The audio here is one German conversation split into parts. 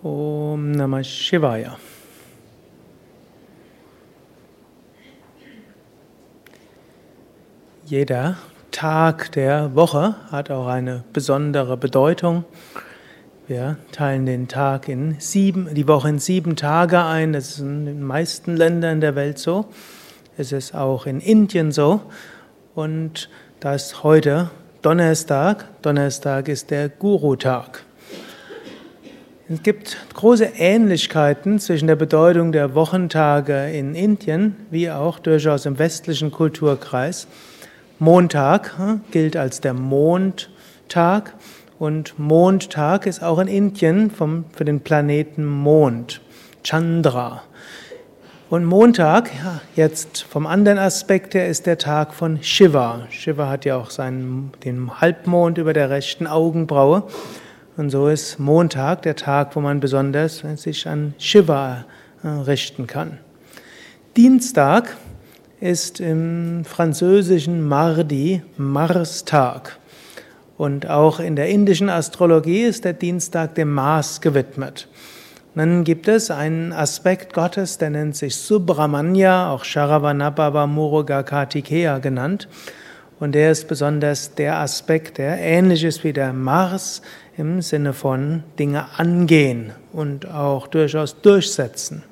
Om Namah Shivaya. Jeder Tag der Woche hat auch eine besondere Bedeutung. Wir teilen den Tag in sieben, die Woche in sieben Tage ein. Das ist in den meisten Ländern der Welt so. Es ist auch in Indien so. Und da ist heute Donnerstag. Donnerstag ist der Guru-Tag. Es gibt große Ähnlichkeiten zwischen der Bedeutung der Wochentage in Indien wie auch durchaus im westlichen Kulturkreis. Montag hm, gilt als der Mondtag und Mondtag ist auch in Indien vom, für den Planeten Mond, Chandra. Und Montag, jetzt vom anderen Aspekt her, ist der Tag von Shiva. Shiva hat ja auch seinen, den Halbmond über der rechten Augenbraue. Und so ist Montag der Tag, wo man besonders sich an Shiva äh, richten kann. Dienstag ist im französischen Mardi Marstag. Und auch in der indischen Astrologie ist der Dienstag dem Mars gewidmet. dann gibt es einen Aspekt Gottes, der nennt sich Subramanya, auch Sharavanabhava Muruga Kartikeya genannt. Und der ist besonders der Aspekt, der ähnlich ist wie der Mars im Sinne von Dinge angehen und auch durchaus durchsetzen.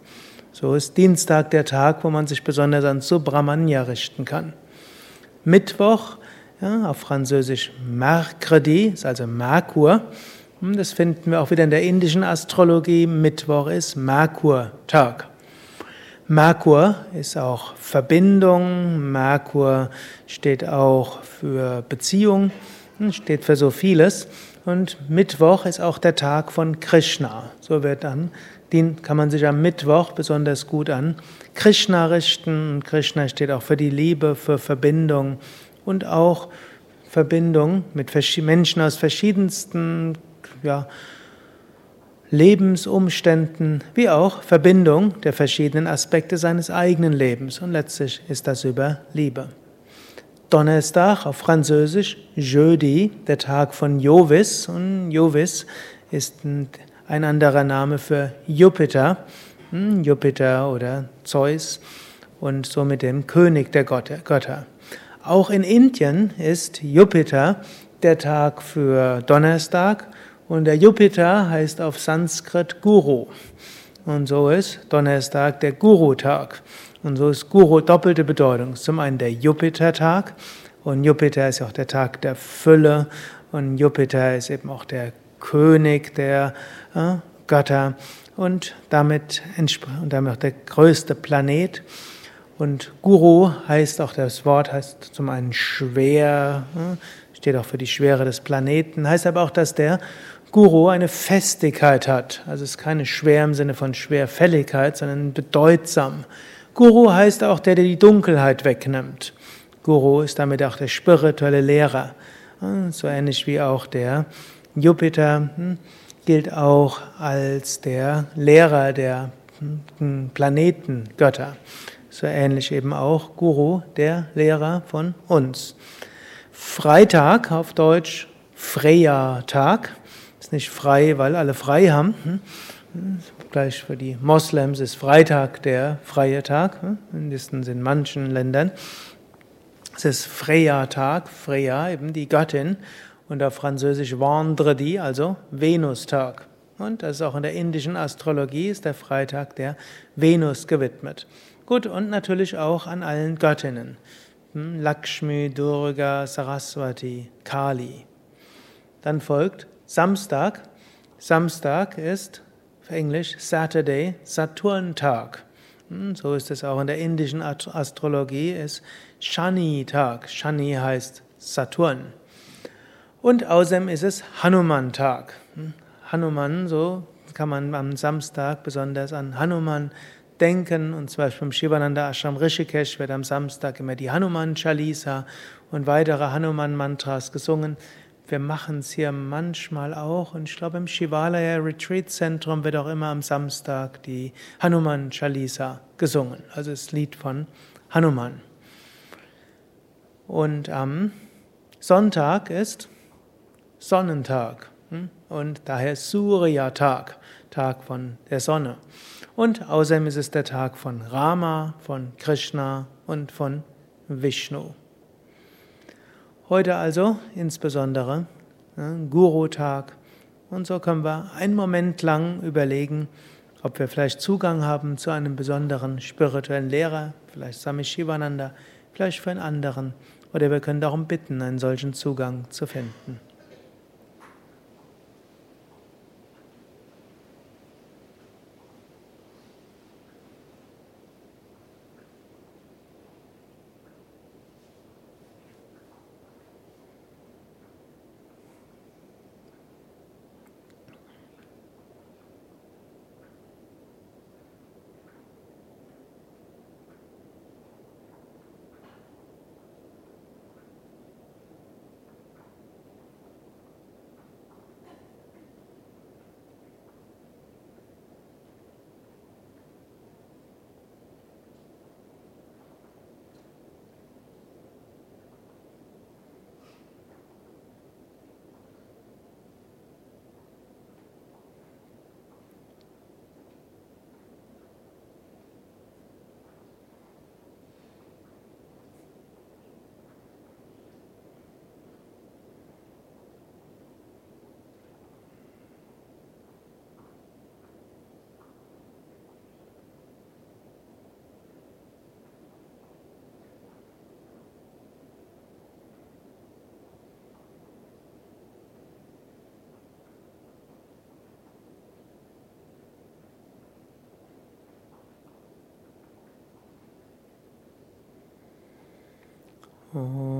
So ist Dienstag der Tag, wo man sich besonders an Subramanya richten kann. Mittwoch, ja, auf Französisch Mercredi, ist also Merkur. Hm, das finden wir auch wieder in der indischen Astrologie. Mittwoch ist Merkur-Tag. Merkur ist auch Verbindung, Merkur steht auch für Beziehung, steht für so vieles. Und Mittwoch ist auch der Tag von Krishna. So wird dann, den kann man sich am Mittwoch besonders gut an Krishna richten. Und Krishna steht auch für die Liebe, für Verbindung und auch Verbindung mit Menschen aus verschiedensten ja, Lebensumständen wie auch Verbindung der verschiedenen Aspekte seines eigenen Lebens. Und letztlich ist das über Liebe. Donnerstag auf Französisch Jeudi, der Tag von Jovis. Und Jovis ist ein anderer Name für Jupiter. Hm, Jupiter oder Zeus und somit dem König der Götter. Auch in Indien ist Jupiter der Tag für Donnerstag und der Jupiter heißt auf Sanskrit Guru. Und so ist Donnerstag der Guru-Tag. Und so ist Guru doppelte Bedeutung. Zum einen der Jupiter-Tag. Und Jupiter ist auch der Tag der Fülle. Und Jupiter ist eben auch der König der äh, Götter. Und damit, und damit auch der größte Planet. Und Guru heißt auch, das Wort heißt zum einen schwer, äh, steht auch für die Schwere des Planeten, heißt aber auch, dass der Guru eine Festigkeit hat. Also es ist keine schwer im Sinne von Schwerfälligkeit, sondern bedeutsam. Guru heißt auch der, der die Dunkelheit wegnimmt. Guru ist damit auch der spirituelle Lehrer. So ähnlich wie auch der Jupiter hm, gilt auch als der Lehrer der hm, Planetengötter. So ähnlich eben auch Guru, der Lehrer von uns. Freitag auf Deutsch Freya-Tag. Ist nicht frei, weil alle frei haben. Hm? Gleich für die Moslems ist Freitag der freie Tag, hm? mindestens in manchen Ländern. Es ist Freya-Tag, Freya, eben die Göttin, und auf Französisch Vendredi, also Venustag. Und das ist auch in der indischen Astrologie, ist der Freitag der Venus gewidmet. Gut, und natürlich auch an allen Göttinnen. Hm? Lakshmi, Durga, Saraswati, Kali. Dann folgt Samstag. Samstag ist Englisch Saturday, Saturntag. Hm, so ist es auch in der indischen Astrologie, ist Shani-Tag. Shani heißt Saturn. Und außerdem ist es Hanuman-Tag. Hm, Hanuman, so kann man am Samstag besonders an Hanuman denken. Und zum Beispiel im Shivananda Ashram Rishikesh wird am Samstag immer die Hanuman Chalisa und weitere Hanuman-Mantras gesungen. Wir machen es hier manchmal auch und ich glaube im Shivalaya Retreat Zentrum wird auch immer am Samstag die Hanuman Chalisa gesungen, also das Lied von Hanuman. Und am Sonntag ist Sonnentag hm? und daher Surya-Tag, Tag von der Sonne. Und außerdem ist es der Tag von Rama, von Krishna und von Vishnu. Heute also insbesondere ne, Guru-Tag. Und so können wir einen Moment lang überlegen, ob wir vielleicht Zugang haben zu einem besonderen spirituellen Lehrer, vielleicht Swami Shivananda, vielleicht für einen anderen, oder wir können darum bitten, einen solchen Zugang zu finden. 哦。